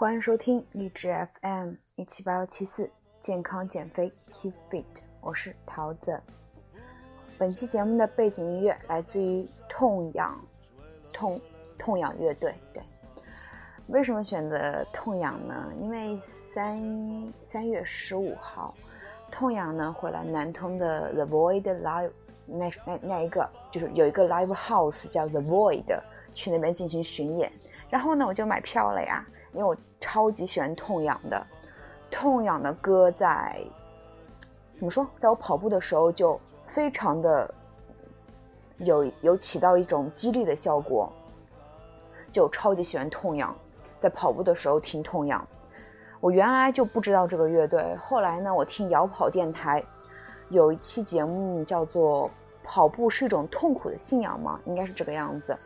欢迎收听励志 FM 一七八幺七四健康减肥 Keep Fit，我是桃子。本期节目的背景音乐来自于痛仰痛痛仰乐队。对，为什么选择痛仰呢？因为三三月十五号，痛仰呢会来南通的 The Void Live 那那那一个就是有一个 Live House 叫 The Void，去那边进行巡演。然后呢，我就买票了呀，因为我超级喜欢痛仰的，痛仰的歌在怎么说，在我跑步的时候就非常的有有起到一种激励的效果，就超级喜欢痛仰，在跑步的时候听痛仰。我原来就不知道这个乐队，后来呢，我听摇跑电台有一期节目叫做“跑步是一种痛苦的信仰”吗？应该是这个样子。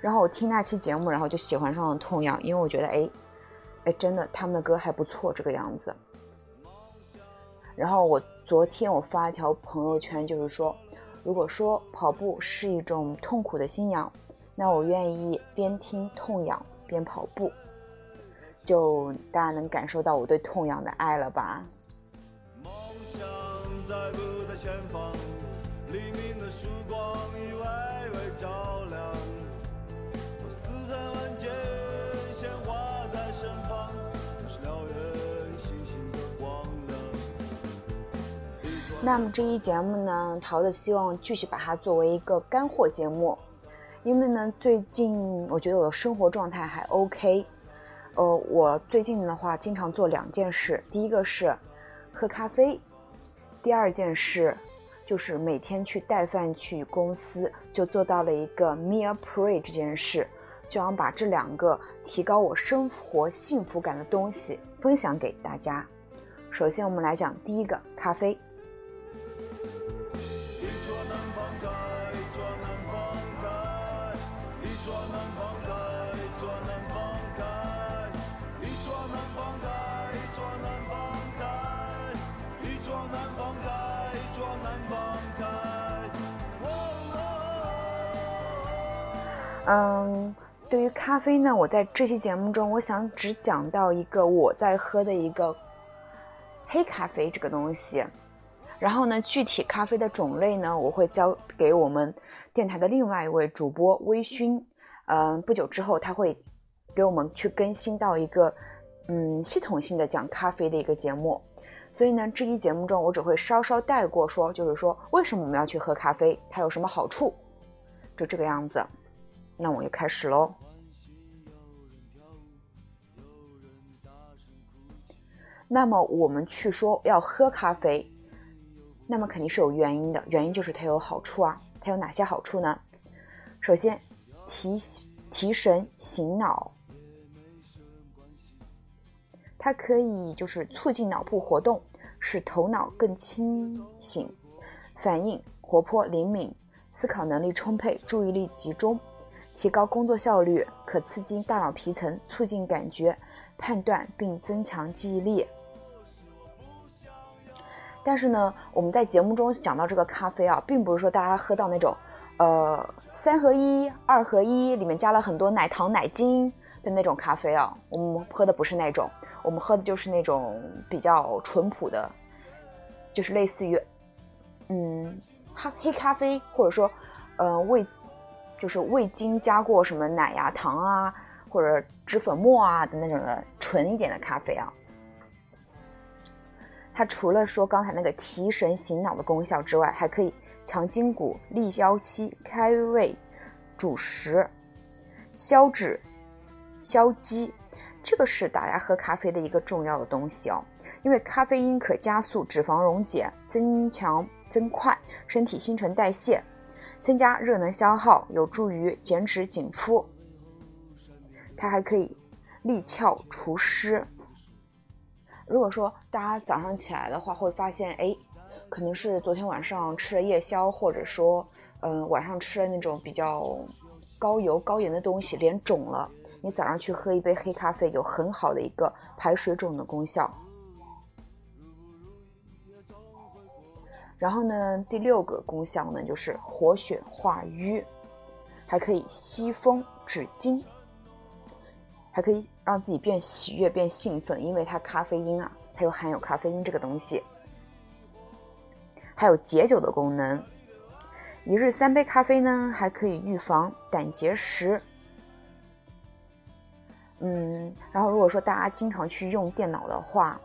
然后我听那期节目，然后就喜欢上了痛仰，因为我觉得，哎，哎，真的他们的歌还不错，这个样子。然后我昨天我发一条朋友圈，就是说，如果说跑步是一种痛苦的信仰，那我愿意边听痛痒边跑步。就大家能感受到我对痛痒的爱了吧？梦想在不在前方，黎明的曙光已微微照亮。身旁那么这一节目呢，桃子希望继续把它作为一个干货节目，因为呢，最近我觉得我的生活状态还 OK，呃，我最近的话经常做两件事，第一个是喝咖啡，第二件事就是每天去带饭去公司，就做到了一个 meal pre 这件事，就想把这两个提高我生活幸福感的东西分享给大家。首先我们来讲第一个咖啡。嗯，对于咖啡呢，我在这期节目中，我想只讲到一个我在喝的一个黑咖啡这个东西。然后呢，具体咖啡的种类呢，我会交给我们电台的另外一位主播微醺。嗯，不久之后他会给我们去更新到一个嗯系统性的讲咖啡的一个节目。所以呢，这期节目中我只会稍稍带过说，就是说为什么我们要去喝咖啡，它有什么好处，就这个样子。那我就开始喽。那么我们去说要喝咖啡，那么肯定是有原因的，原因就是它有好处啊。它有哪些好处呢？首先，提提神醒脑，它可以就是促进脑部活动，使头脑更清醒，反应活泼灵敏，思考能力充沛，注意力集中。提高工作效率，可刺激大脑皮层，促进感觉判断，并增强记忆力。但是呢，我们在节目中讲到这个咖啡啊，并不是说大家喝到那种，呃，三合一、二合一，里面加了很多奶糖、奶精的那种咖啡啊。我们喝的不是那种，我们喝的就是那种比较淳朴的，就是类似于，嗯，黑黑咖啡，或者说，呃，味。就是未经加过什么奶呀、糖啊，或者脂粉末啊的那种的纯一点的咖啡啊。它除了说刚才那个提神醒脑的功效之外，还可以强筋骨、利腰膝、开胃、主食、消脂、消积。这个是大家喝咖啡的一个重要的东西哦，因为咖啡因可加速脂肪溶解，增强增快身体新陈代谢。增加热能消耗，有助于减脂紧肤。它还可以利窍除湿。如果说大家早上起来的话，会发现，哎，可能是昨天晚上吃了夜宵，或者说，嗯，晚上吃了那种比较高油高盐的东西，脸肿了。你早上去喝一杯黑咖啡，有很好的一个排水肿的功效。然后呢，第六个功效呢，就是活血化瘀，还可以吸风止痉，还可以让自己变喜悦、变兴奋，因为它咖啡因啊，它又含有咖啡因这个东西，还有解酒的功能。一日三杯咖啡呢，还可以预防胆结石。嗯，然后如果说大家经常去用电脑的话，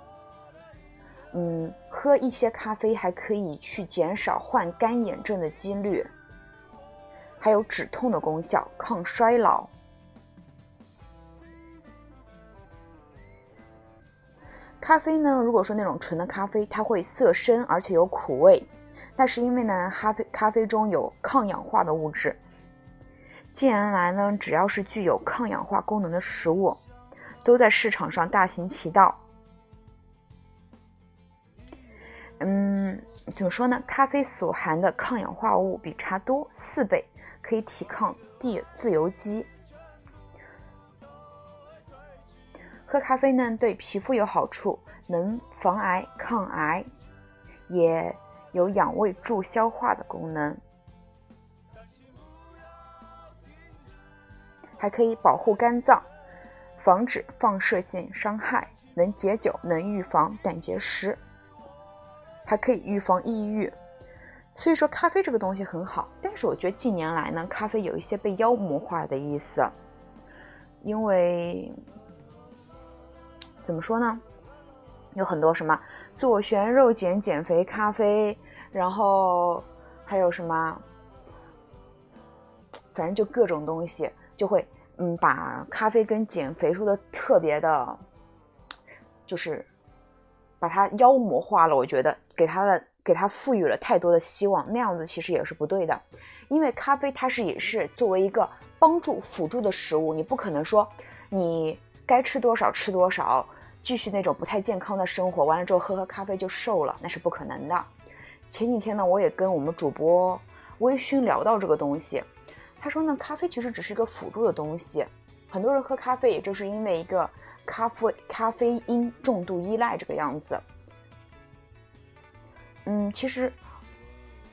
嗯，喝一些咖啡还可以去减少患干眼症的几率，还有止痛的功效，抗衰老。咖啡呢，如果说那种纯的咖啡，它会涩深而且有苦味。那是因为呢，咖啡咖啡中有抗氧化的物质。近年来呢，只要是具有抗氧化功能的食物，都在市场上大行其道。嗯，怎么说呢？咖啡所含的抗氧化物比茶多四倍，可以抵抗地自由基。喝咖啡呢，对皮肤有好处，能防癌抗癌，也。有养胃助消化的功能，还可以保护肝脏，防止放射性伤害，能解酒，能预防胆结石，还可以预防抑郁。所以说，咖啡这个东西很好，但是我觉得近年来呢，咖啡有一些被妖魔化的意思，因为怎么说呢？有很多什么左旋肉碱减肥咖啡，然后还有什么，反正就各种东西，就会嗯把咖啡跟减肥说的特别的，就是把它妖魔化了。我觉得给它的给它赋予了太多的希望，那样子其实也是不对的。因为咖啡它是也是作为一个帮助辅助的食物，你不可能说你该吃多少吃多少。继续那种不太健康的生活，完了之后喝喝咖啡就瘦了，那是不可能的。前几天呢，我也跟我们主播微醺聊到这个东西，他说呢，咖啡其实只是一个辅助的东西。很多人喝咖啡，也就是因为一个咖啡咖啡因重度依赖这个样子。嗯，其实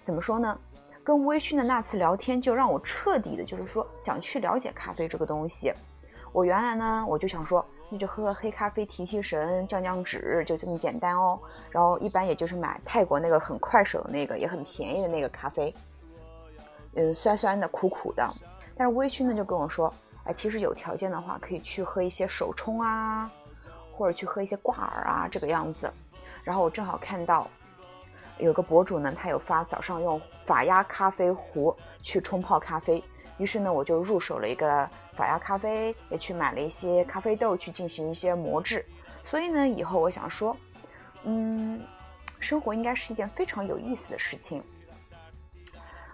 怎么说呢？跟微醺的那次聊天，就让我彻底的，就是说想去了解咖啡这个东西。我原来呢，我就想说。那就喝喝黑咖啡提提神降降脂，就这么简单哦。然后一般也就是买泰国那个很快手的那个，也很便宜的那个咖啡，嗯，酸酸的苦苦的。但是微醺呢就跟我说，哎，其实有条件的话可以去喝一些手冲啊，或者去喝一些挂耳啊这个样子。然后我正好看到有个博主呢，他有发早上用法压咖啡壶去冲泡咖啡。于是呢，我就入手了一个法压咖啡，也去买了一些咖啡豆去进行一些磨制。所以呢，以后我想说，嗯，生活应该是一件非常有意思的事情。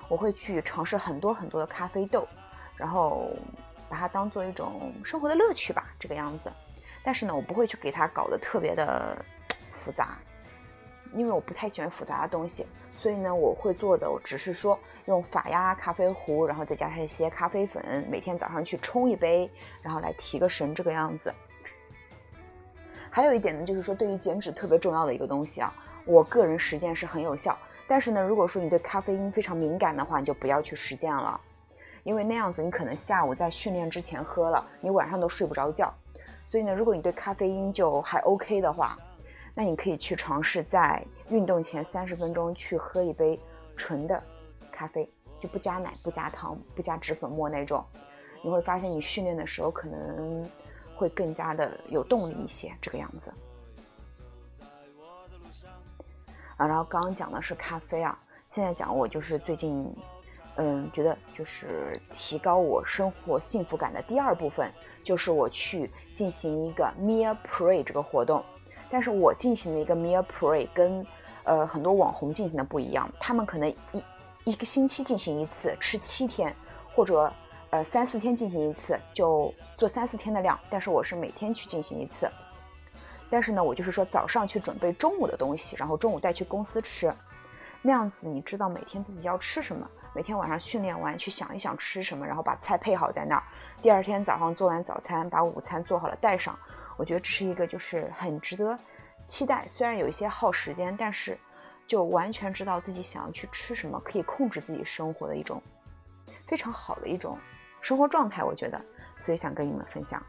我会去尝试很多很多的咖啡豆，然后把它当做一种生活的乐趣吧，这个样子。但是呢，我不会去给它搞得特别的复杂，因为我不太喜欢复杂的东西。所以呢，我会做的，我只是说用法压咖啡壶，然后再加上一些咖啡粉，每天早上去冲一杯，然后来提个神，这个样子。还有一点呢，就是说对于减脂特别重要的一个东西啊，我个人实践是很有效。但是呢，如果说你对咖啡因非常敏感的话，你就不要去实践了，因为那样子你可能下午在训练之前喝了，你晚上都睡不着觉。所以呢，如果你对咖啡因就还 OK 的话，那你可以去尝试在运动前三十分钟去喝一杯纯的咖啡，就不加奶、不加糖、不加脂粉末那种。你会发现你训练的时候可能会更加的有动力一些，这个样子。啊，然后刚刚讲的是咖啡啊，现在讲我就是最近，嗯，觉得就是提高我生活幸福感的第二部分，就是我去进行一个 Meal Pray 这个活动。但是我进行的一个 meal pray 跟，呃很多网红进行的不一样，他们可能一一个星期进行一次，吃七天，或者呃三四天进行一次，就做三四天的量。但是我是每天去进行一次，但是呢，我就是说早上去准备中午的东西，然后中午带去公司吃，那样子你知道每天自己要吃什么，每天晚上训练完去想一想吃什么，然后把菜配好在那儿，第二天早上做完早餐，把午餐做好了带上。我觉得这是一个就是很值得期待，虽然有一些耗时间，但是就完全知道自己想要去吃什么，可以控制自己生活的一种非常好的一种生活状态。我觉得，所以想跟你们分享。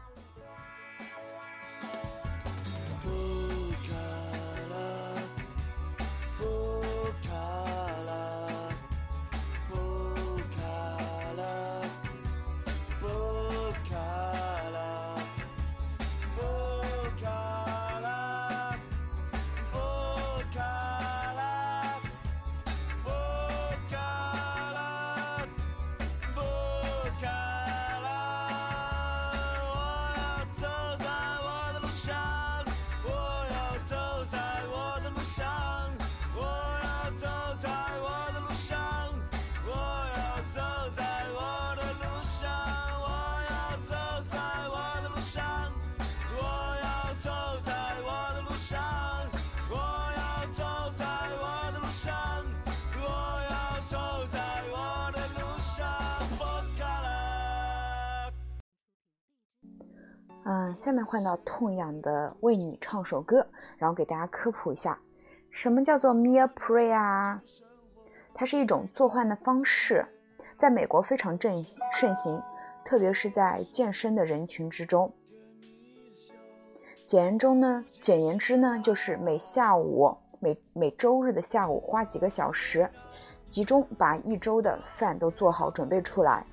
嗯，下面换到痛痒的为你唱首歌，然后给大家科普一下，什么叫做 meal pre 啊？它是一种做饭的方式，在美国非常正盛行，特别是在健身的人群之中。简言中呢，简言之呢，就是每下午每每周日的下午花几个小时，集中把一周的饭都做好准备出来。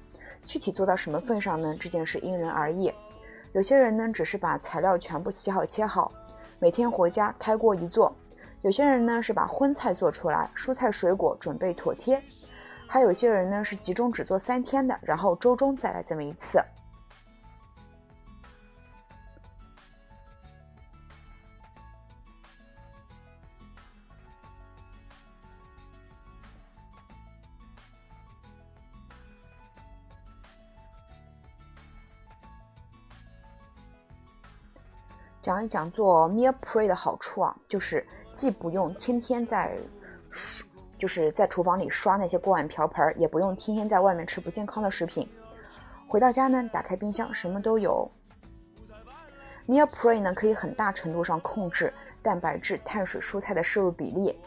具体做到什么份上呢？这件事因人而异。有些人呢，只是把材料全部洗好切好，每天回家开锅一做；有些人呢，是把荤菜做出来，蔬菜水果准备妥帖；还有些人呢，是集中只做三天的，然后周中再来这么一次。讲一讲做 meal pre 的好处啊，就是既不用天天在，就是在厨房里刷那些锅碗瓢盆，也不用天天在外面吃不健康的食品。回到家呢，打开冰箱，什么都有。meal pre 呢，可以很大程度上控制蛋白质、碳水、蔬菜的摄入比例，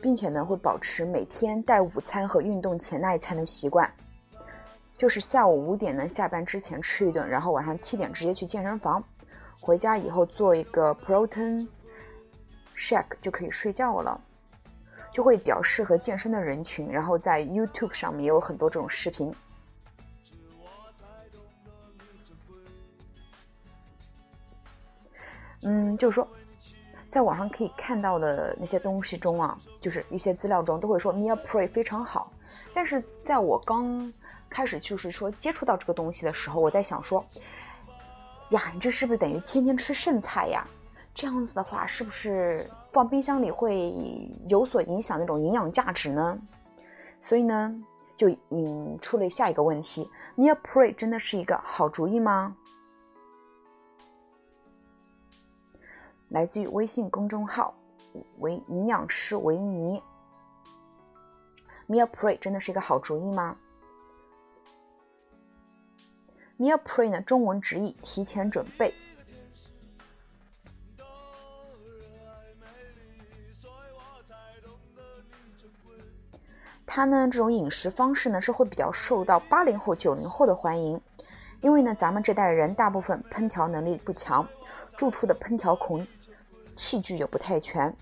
并且呢，会保持每天带午餐和运动前那一餐的习惯。就是下午五点呢下班之前吃一顿，然后晚上七点直接去健身房。回家以后做一个 protein shake 就可以睡觉了，就会比较适合健身的人群。然后在 YouTube 上面也有很多这种视频。嗯，就是说，在网上可以看到的那些东西中啊，就是一些资料中都会说 meal pre 非常好。但是在我刚开始就是说接触到这个东西的时候，我在想说。呀，你这是不是等于天天吃剩菜呀？这样子的话，是不是放冰箱里会有所影响那种营养价值呢？所以呢，就引出了下一个问题：meal pre 真的是一个好主意吗？来自于微信公众号“维营养师维尼 ”，meal pre 真的是一个好主意吗？meal pre 呢？中文直译提前准备。它呢，这种饮食方式呢，是会比较受到八零后、九零后的欢迎，因为呢，咱们这代人大部分烹调能力不强，住处的烹调孔器具也不太全，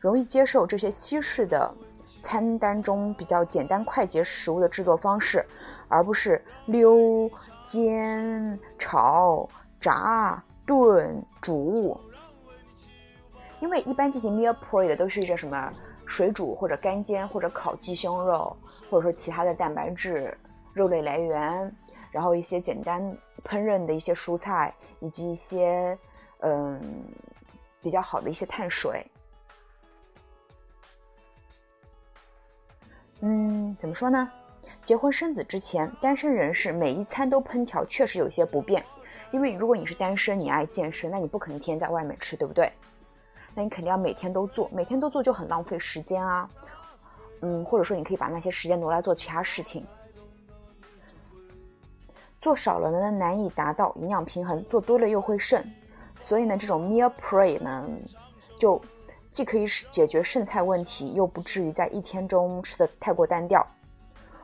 容易接受这些西式的。餐单中比较简单快捷食物的制作方式，而不是溜、煎、炒、炸、炖、煮。因为一般进行 meal pre 的都是这什么水煮或者干煎或者烤鸡胸肉，或者说其他的蛋白质肉类来源，然后一些简单烹饪的一些蔬菜，以及一些嗯比较好的一些碳水。嗯，怎么说呢？结婚生子之前，单身人士每一餐都烹调，确实有些不便。因为如果你是单身，你爱健身，那你不可能天天在外面吃，对不对？那你肯定要每天都做，每天都做就很浪费时间啊。嗯，或者说你可以把那些时间挪来做其他事情。做少了呢，难以达到营养平衡；做多了又会剩。所以呢，这种 meal pre 呢，就。既可以解决剩菜问题，又不至于在一天中吃的太过单调。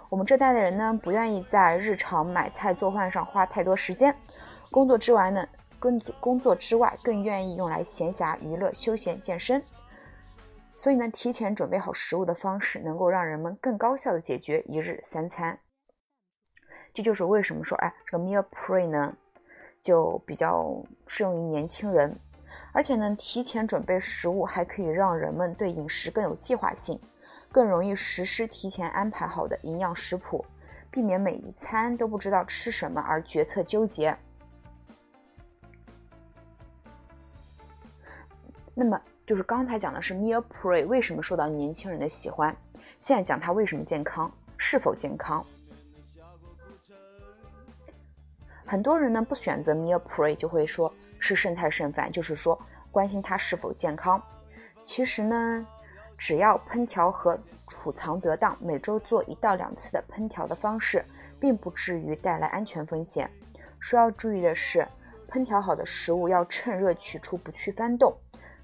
我们这代的人呢，不愿意在日常买菜做饭上花太多时间，工作之外呢，工工作之外更愿意用来闲暇娱乐、休闲、健身。所以呢，提前准备好食物的方式，能够让人们更高效的解决一日三餐。这就是为什么说，哎，这个 meal pre 呢，就比较适用于年轻人。而且呢，提前准备食物还可以让人们对饮食更有计划性，更容易实施提前安排好的营养食谱，避免每一餐都不知道吃什么而决策纠结。那么，就是刚才讲的是 meal pre 为什么受到年轻人的喜欢，现在讲它为什么健康，是否健康？很多人呢不选择 meal pre，就会说吃剩菜剩饭，就是说关心它是否健康。其实呢，只要烹调和储藏得当，每周做一到两次的烹调的方式，并不至于带来安全风险。需要注意的是，烹调好的食物要趁热取出，不去翻动，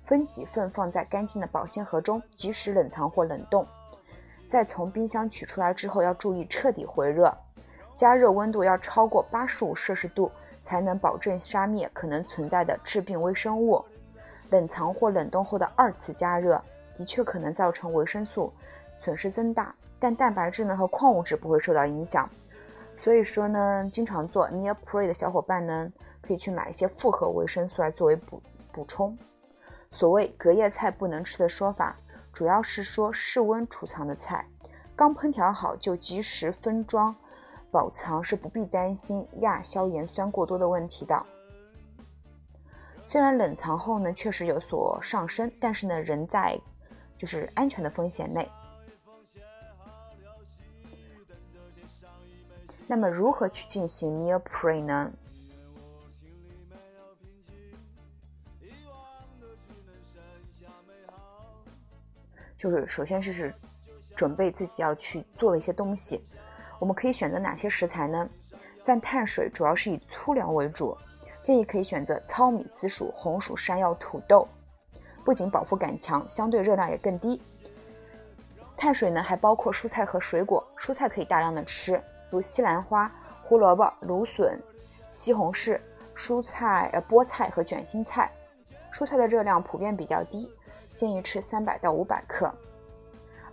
分几份放在干净的保鲜盒中，及时冷藏或冷冻。再从冰箱取出来之后，要注意彻底回热，加热温度要超过八十五摄氏度，才能保证杀灭可能存在的致病微生物。冷藏或冷冻后的二次加热，的确可能造成维生素损失增大，但蛋白质呢和矿物质不会受到影响。所以说呢，经常做 meal pre 的小伙伴呢，可以去买一些复合维生素来作为补补充。所谓隔夜菜不能吃的说法。主要是说室温储藏的菜，刚烹调好就及时分装保藏，是不必担心亚硝盐酸过多的问题的。虽然冷藏后呢确实有所上升，但是呢仍在就是安全的风险内。那么如何去进行 meal pre 呢？就是首先就是准备自己要去做的一些东西，我们可以选择哪些食材呢？占碳水主要是以粗粮为主，建议可以选择糙米、紫薯、红薯、山药、土豆，不仅饱腹感强，相对热量也更低。碳水呢还包括蔬菜和水果，蔬菜可以大量的吃，如西兰花、胡萝卜、芦笋、西红柿、蔬菜呃菠菜和卷心菜。蔬菜的热量普遍比较低。建议吃三百到五百克，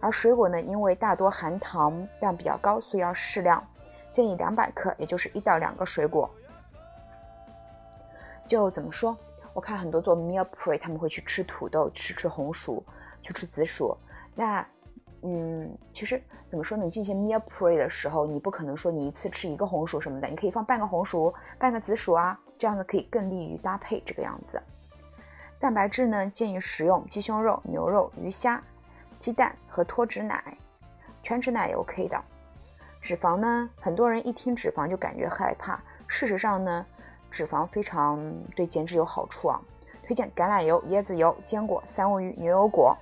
而水果呢，因为大多含糖量比较高，所以要适量，建议两百克，也就是一到两个水果。就怎么说？我看很多做 meal pre，他们会去吃土豆，去吃红薯，去吃紫薯。那，嗯，其实怎么说呢？你进行 meal pre 的时候，你不可能说你一次吃一个红薯什么的，你可以放半个红薯，半个紫薯啊，这样子可以更利于搭配这个样子。蛋白质呢，建议食用鸡胸肉、牛肉、鱼虾、鸡蛋和脱脂奶，全脂奶也 OK 的。脂肪呢，很多人一听脂肪就感觉害怕，事实上呢，脂肪非常对减脂有好处啊。推荐橄榄油、椰子油、坚果、三文鱼、牛油果。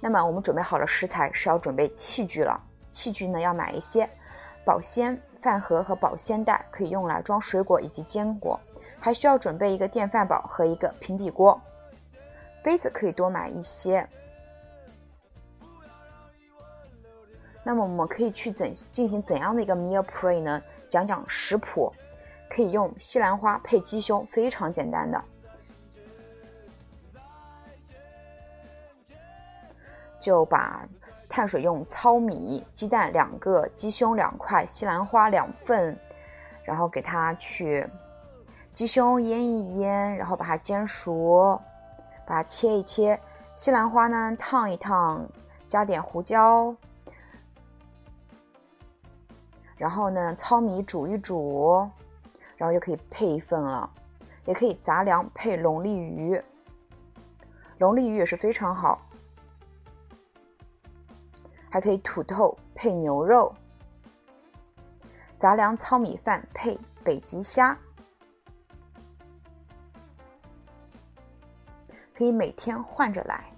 那么我们准备好了食材，是要准备器具了。器具呢，要买一些保鲜饭盒和保鲜袋，可以用来装水果以及坚果。还需要准备一个电饭煲和一个平底锅，杯子可以多买一些。那么我们可以去怎进行怎样的一个 meal pre 呢？讲讲食谱，可以用西兰花配鸡胸，非常简单的，就把碳水用糙米、鸡蛋两个、鸡胸两块、西兰花两份，然后给它去。鸡胸腌一腌，然后把它煎熟，把它切一切。西兰花呢，烫一烫，加点胡椒。然后呢，糙米煮一煮，然后就可以配一份了。也可以杂粮配龙利鱼，龙利鱼也是非常好。还可以土豆配牛肉，杂粮糙米饭配北极虾。可以每天换着来。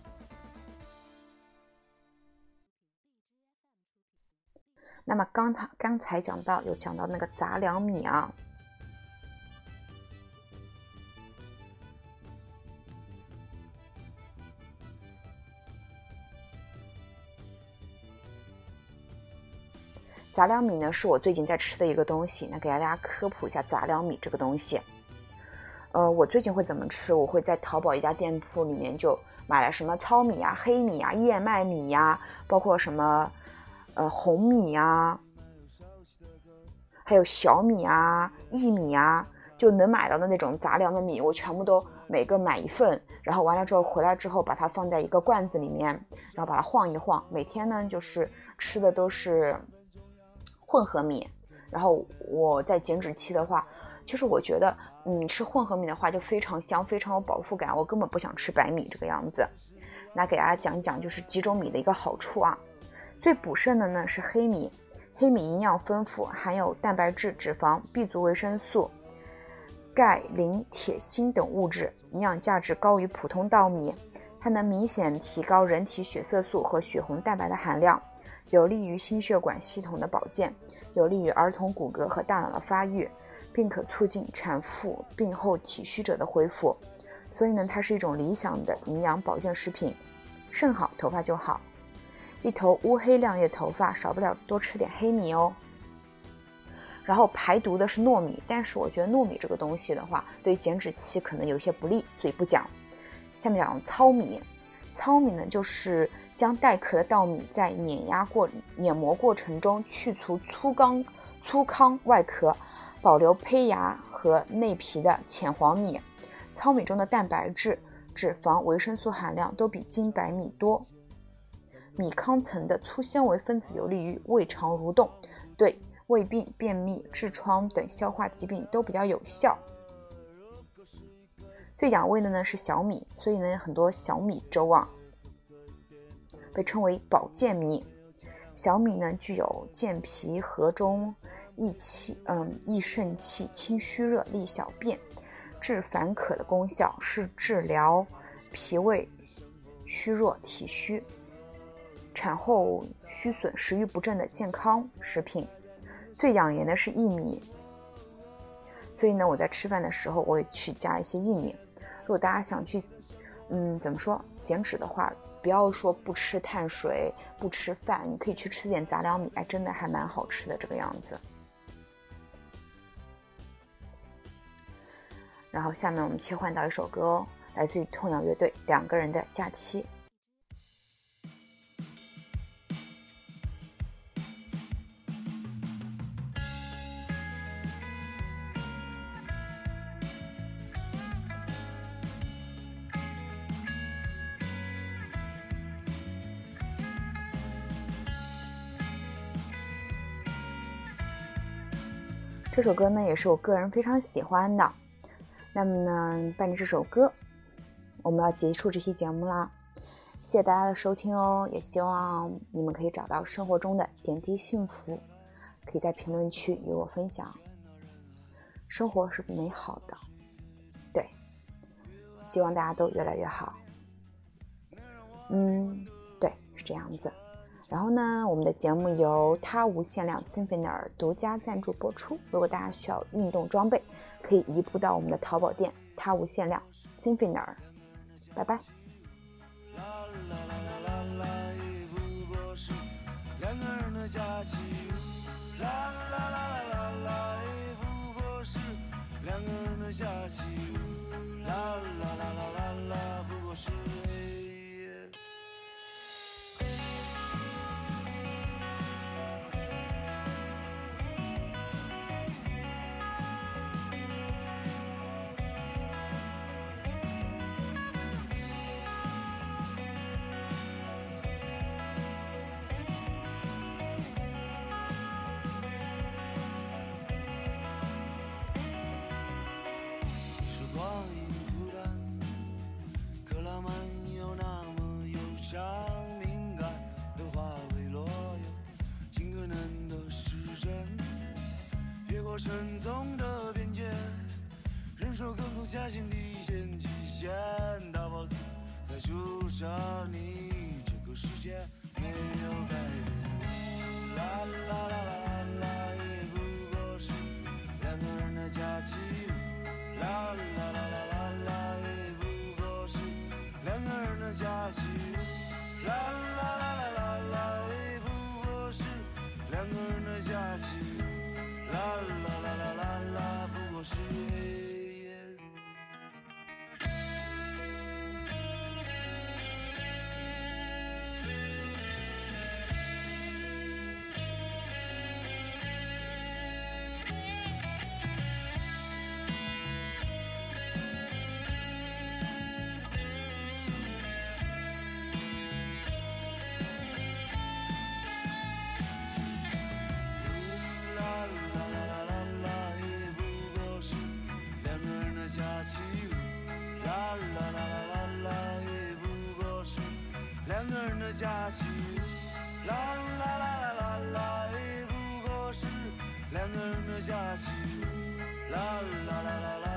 那么刚才刚才讲到有讲到那个杂粮米啊，杂粮米呢是我最近在吃的一个东西，那给大家科普一下杂粮米这个东西。呃，我最近会怎么吃？我会在淘宝一家店铺里面就买了什么糙米啊、黑米啊、燕麦米呀，包括什么呃红米呀，还有小米啊、薏米啊，就能买到的那种杂粮的米，我全部都每个买一份。然后完了之后回来之后，把它放在一个罐子里面，然后把它晃一晃。每天呢，就是吃的都是混合米。然后我在减脂期的话。就是我觉得，嗯，吃混合米的话就非常香，非常有饱腹感。我根本不想吃白米这个样子。那给大家讲一讲，就是几种米的一个好处啊。最补肾的呢是黑米，黑米营养丰富，含有蛋白质、脂肪、B 族维生素、钙、磷、铁、锌等物质，营养价值高于普通稻米。它能明显提高人体血色素和血红蛋白的含量，有利于心血管系统的保健，有利于儿童骨骼和大脑的发育。并可促进产妇病后体虚者的恢复，所以呢，它是一种理想的营养保健食品。肾好，头发就好。一头乌黑亮丽的头发，少不了多吃点黑米哦。然后排毒的是糯米，但是我觉得糯米这个东西的话，对减脂期可能有些不利，所以不讲。下面讲糙米，糙米呢就是将带壳的稻米在碾压过碾磨过程中去除粗糠粗糠外壳，保留胚芽和内皮的浅黄米。糙米中的蛋白质、脂肪、维生素含量都比精白米多。米糠层的粗纤维分子有利于胃肠蠕动，对胃病、便秘、痔疮等消化疾病都比较有效。最养胃的呢是小米，所以呢很多小米粥啊被称为保健米。小米呢具有健脾和中、益气、嗯益肾气、清虚热、利小便、治烦渴的功效，是治疗脾胃虚弱、体虚。产后虚损、食欲不振的健康食品，最养颜的是薏米。所以呢，我在吃饭的时候，我会去加一些薏米。如果大家想去，嗯，怎么说减脂的话，不要说不吃碳水、不吃饭，你可以去吃点杂粮米，哎，真的还蛮好吃的这个样子。然后下面我们切换到一首歌哦，来自于痛仰乐队《两个人的假期》。这首歌呢，也是我个人非常喜欢的。那么呢，伴着这首歌，我们要结束这期节目啦。谢谢大家的收听哦，也希望你们可以找到生活中的点滴幸福，可以在评论区与我分享。生活是美好的，对，希望大家都越来越好。嗯，对，是这样子。然后呢，我们的节目由他无限量 s i n f i n e r 独家赞助播出。如果大家需要运动装备，可以移步到我们的淘宝店他无限量 s i n f i n e r 拜拜。沉重的边界，忍受更从下心底线极限。假期，啦啦啦啦啦啦，也不过是两个人的假期，啦啦啦啦啦，